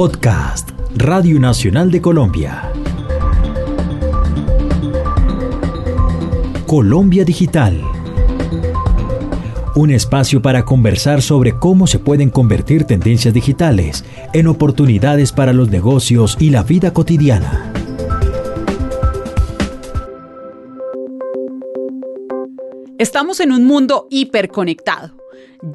Podcast Radio Nacional de Colombia. Colombia Digital. Un espacio para conversar sobre cómo se pueden convertir tendencias digitales en oportunidades para los negocios y la vida cotidiana. Estamos en un mundo hiperconectado,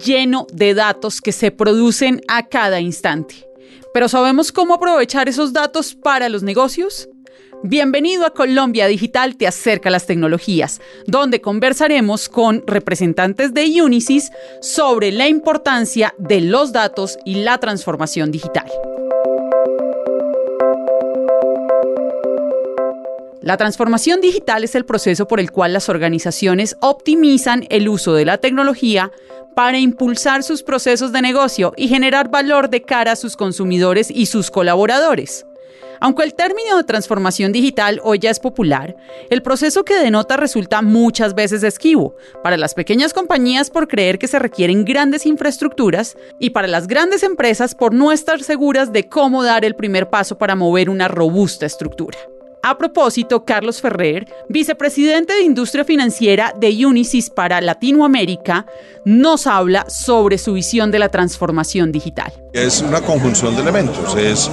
lleno de datos que se producen a cada instante. Pero ¿sabemos cómo aprovechar esos datos para los negocios? Bienvenido a Colombia Digital Te acerca las tecnologías, donde conversaremos con representantes de Unisys sobre la importancia de los datos y la transformación digital. La transformación digital es el proceso por el cual las organizaciones optimizan el uso de la tecnología para impulsar sus procesos de negocio y generar valor de cara a sus consumidores y sus colaboradores. Aunque el término de transformación digital hoy ya es popular, el proceso que denota resulta muchas veces esquivo para las pequeñas compañías por creer que se requieren grandes infraestructuras y para las grandes empresas por no estar seguras de cómo dar el primer paso para mover una robusta estructura. A propósito, Carlos Ferrer, vicepresidente de Industria Financiera de Unisys para Latinoamérica, nos habla sobre su visión de la transformación digital. Es una conjunción de elementos, es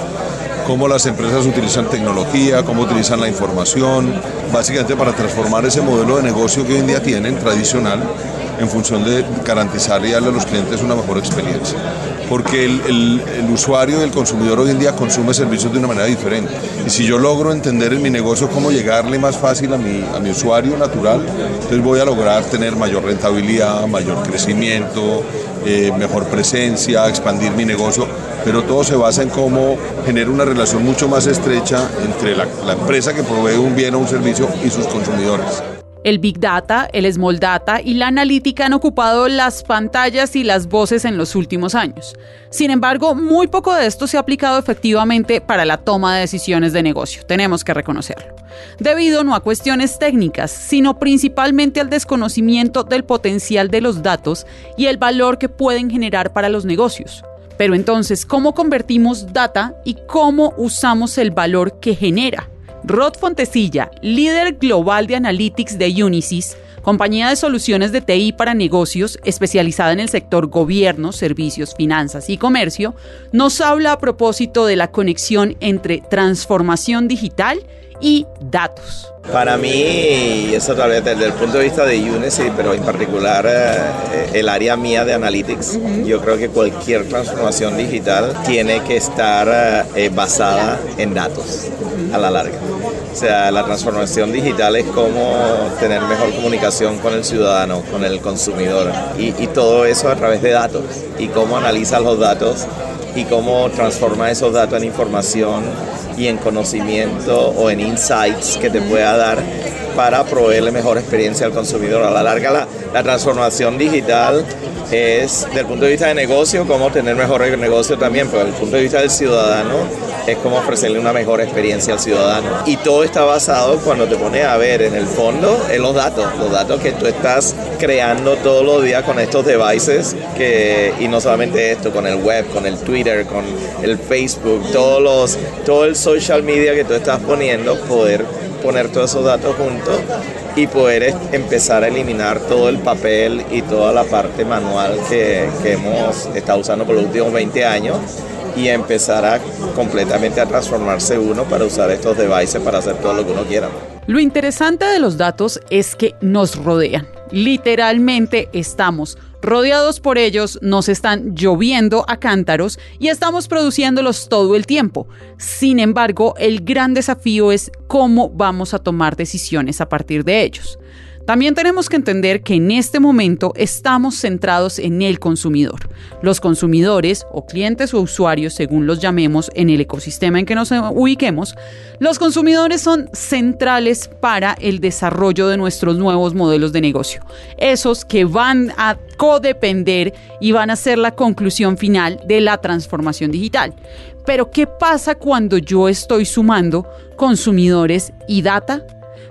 cómo las empresas utilizan tecnología, cómo utilizan la información, básicamente para transformar ese modelo de negocio que hoy en día tienen tradicional en función de garantizar y darle a los clientes una mejor experiencia. Porque el, usuario y el consumidor hoy en día consume servicios de una manera diferente. Y si yo logro entender en mi negocio cómo llegarle más fácil a mi, a mi usuario natural, entonces voy a lograr tener mayor rentabilidad, mayor crecimiento, eh, mejor presencia, expandir mi negocio. Pero todo se basa en cómo genera una relación mucho más estrecha entre la, la empresa que provee un bien o un servicio y sus consumidores. El Big Data, el Small Data y la analítica han ocupado las pantallas y las voces en los últimos años. Sin embargo, muy poco de esto se ha aplicado efectivamente para la toma de decisiones de negocio, tenemos que reconocerlo, debido no a cuestiones técnicas, sino principalmente al desconocimiento del potencial de los datos y el valor que pueden generar para los negocios. Pero entonces, ¿cómo convertimos data y cómo usamos el valor que genera? Rod Fontecilla, líder global de Analytics de Unisys, compañía de soluciones de TI para negocios especializada en el sector gobierno, servicios, finanzas y comercio, nos habla a propósito de la conexión entre transformación digital y datos. Para mí, eso tal vez desde el punto de vista de Unisys, pero en particular eh, el área mía de Analytics, yo creo que cualquier transformación digital tiene que estar eh, basada en datos a la larga. O sea, la transformación digital es como tener mejor comunicación con el ciudadano, con el consumidor, y, y todo eso a través de datos, y cómo analiza los datos y cómo transforma esos datos en información y en conocimiento o en insights que te pueda dar para proveerle mejor experiencia al consumidor. A la larga, la, la transformación digital es, desde el punto de vista de negocio, cómo tener mejor negocio también, pero desde el punto de vista del ciudadano, es cómo ofrecerle una mejor experiencia al ciudadano. Y todo está basado, cuando te pones a ver en el fondo, en los datos, los datos que tú estás creando todos los días con estos devices, que, y no solamente esto, con el web, con el Twitter, con el Facebook, todos los, todo el social media que tú estás poniendo, poder poner todos esos datos juntos y poder empezar a eliminar todo el papel y toda la parte manual que, hemos estado usando por los últimos 20 años y empezar a completamente a transformarse uno para usar estos devices para hacer todo lo que uno quiera. Lo interesante de los datos es que nos rodean. Literalmente estamos rodeados por ellos, nos están lloviendo a cántaros y estamos produciéndolos todo el tiempo. Sin embargo, el gran desafío es cómo vamos a tomar decisiones a partir de ellos. También tenemos que entender que en este momento estamos centrados en el consumidor. Los consumidores o clientes o usuarios, según los llamemos en el ecosistema en que nos ubiquemos, los consumidores son centrales para el desarrollo de nuestros nuevos modelos de negocio. Esos que van a codepender y van a ser la conclusión final de la transformación digital. Pero ¿qué pasa cuando yo estoy sumando consumidores y data?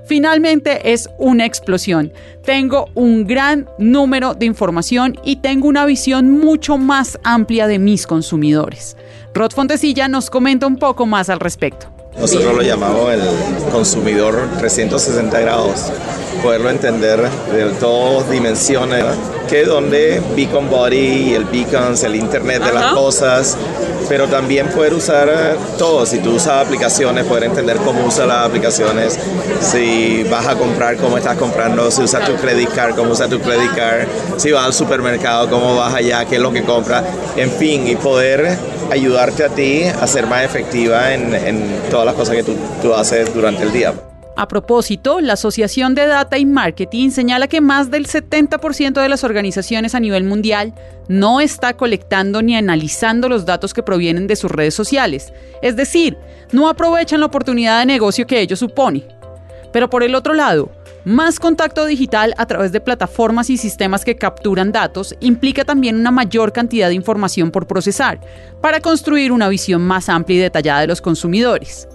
Finalmente es una explosión. Tengo un gran número de información y tengo una visión mucho más amplia de mis consumidores. Rod Fontecilla nos comenta un poco más al respecto. Nosotros lo llamamos el consumidor 360 grados, poderlo entender de todas dimensiones, que donde Beacon Body, el Beacons, el Internet de las cosas, pero también poder usar eh, todo. Si tú usas aplicaciones, poder entender cómo usas las aplicaciones. Si vas a comprar, cómo estás comprando. Si usas tu credit card, cómo usas tu credit card. Si vas al supermercado, cómo vas allá, qué es lo que compras. En fin, y poder ayudarte a ti a ser más efectiva en, todas las cosas que tú, tú haces durante el día. A propósito, la Asociación de Data y Marketing señala que más del 70% de las organizaciones a nivel mundial no está colectando ni analizando los datos que provienen de sus redes sociales, es decir, no aprovechan la oportunidad de negocio que ello supone. Pero por el otro lado, más contacto digital a través de plataformas y sistemas que capturan datos implica también una mayor cantidad de información por procesar, para construir una visión más amplia y detallada de los consumidores.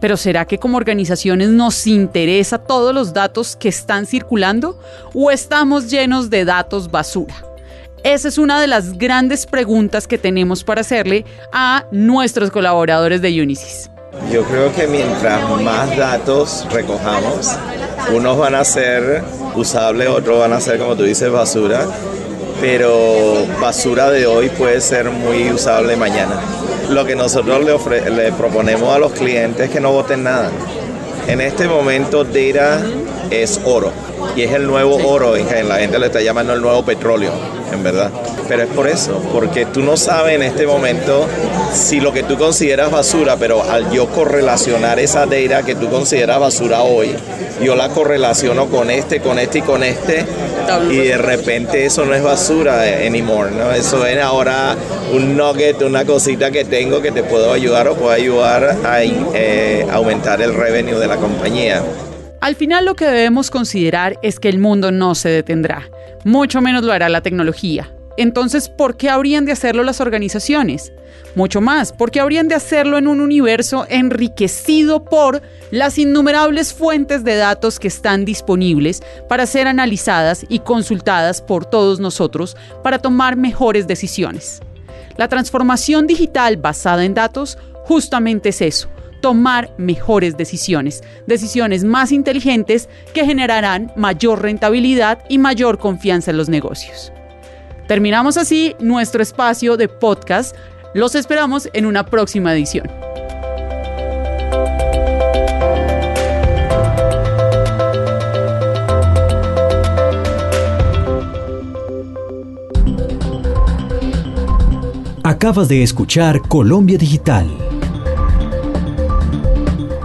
Pero ¿será que como organizaciones nos interesa todos los datos que están circulando o estamos llenos de datos basura? Esa es una de las grandes preguntas que tenemos para hacerle a nuestros colaboradores de Unisys. Yo creo que mientras más datos recojamos, unos van a ser usables, otros van a ser, como tú dices, basura, pero basura de hoy puede ser muy usable mañana lo que nosotros le, le proponemos a los clientes es que no voten nada. En este momento data es oro y es el nuevo oro, en la gente le está llamando el nuevo petróleo, en verdad. Pero es por eso, porque tú no sabes en este momento si lo que tú consideras basura, pero al yo correlacionar esa data que tú consideras basura hoy, yo la correlaciono con este, con este y con este, y de repente eso no es basura anymore, ¿no? Eso es ahora un nugget, una cosita que tengo que te puedo ayudar o puedo ayudar a eh, aumentar el revenue de la compañía. Al final lo que debemos considerar es que el mundo no se detendrá, mucho menos lo hará la tecnología. Entonces, ¿por qué habrían de hacerlo las organizaciones? Mucho más, porque habrían de hacerlo en un universo enriquecido por las innumerables fuentes de datos que están disponibles para ser analizadas y consultadas por todos nosotros para tomar mejores decisiones. La transformación digital basada en datos justamente es eso, tomar mejores decisiones, decisiones más inteligentes que generarán mayor rentabilidad y mayor confianza en los negocios. Terminamos así nuestro espacio de podcast. Los esperamos en una próxima edición. Acabas de escuchar Colombia Digital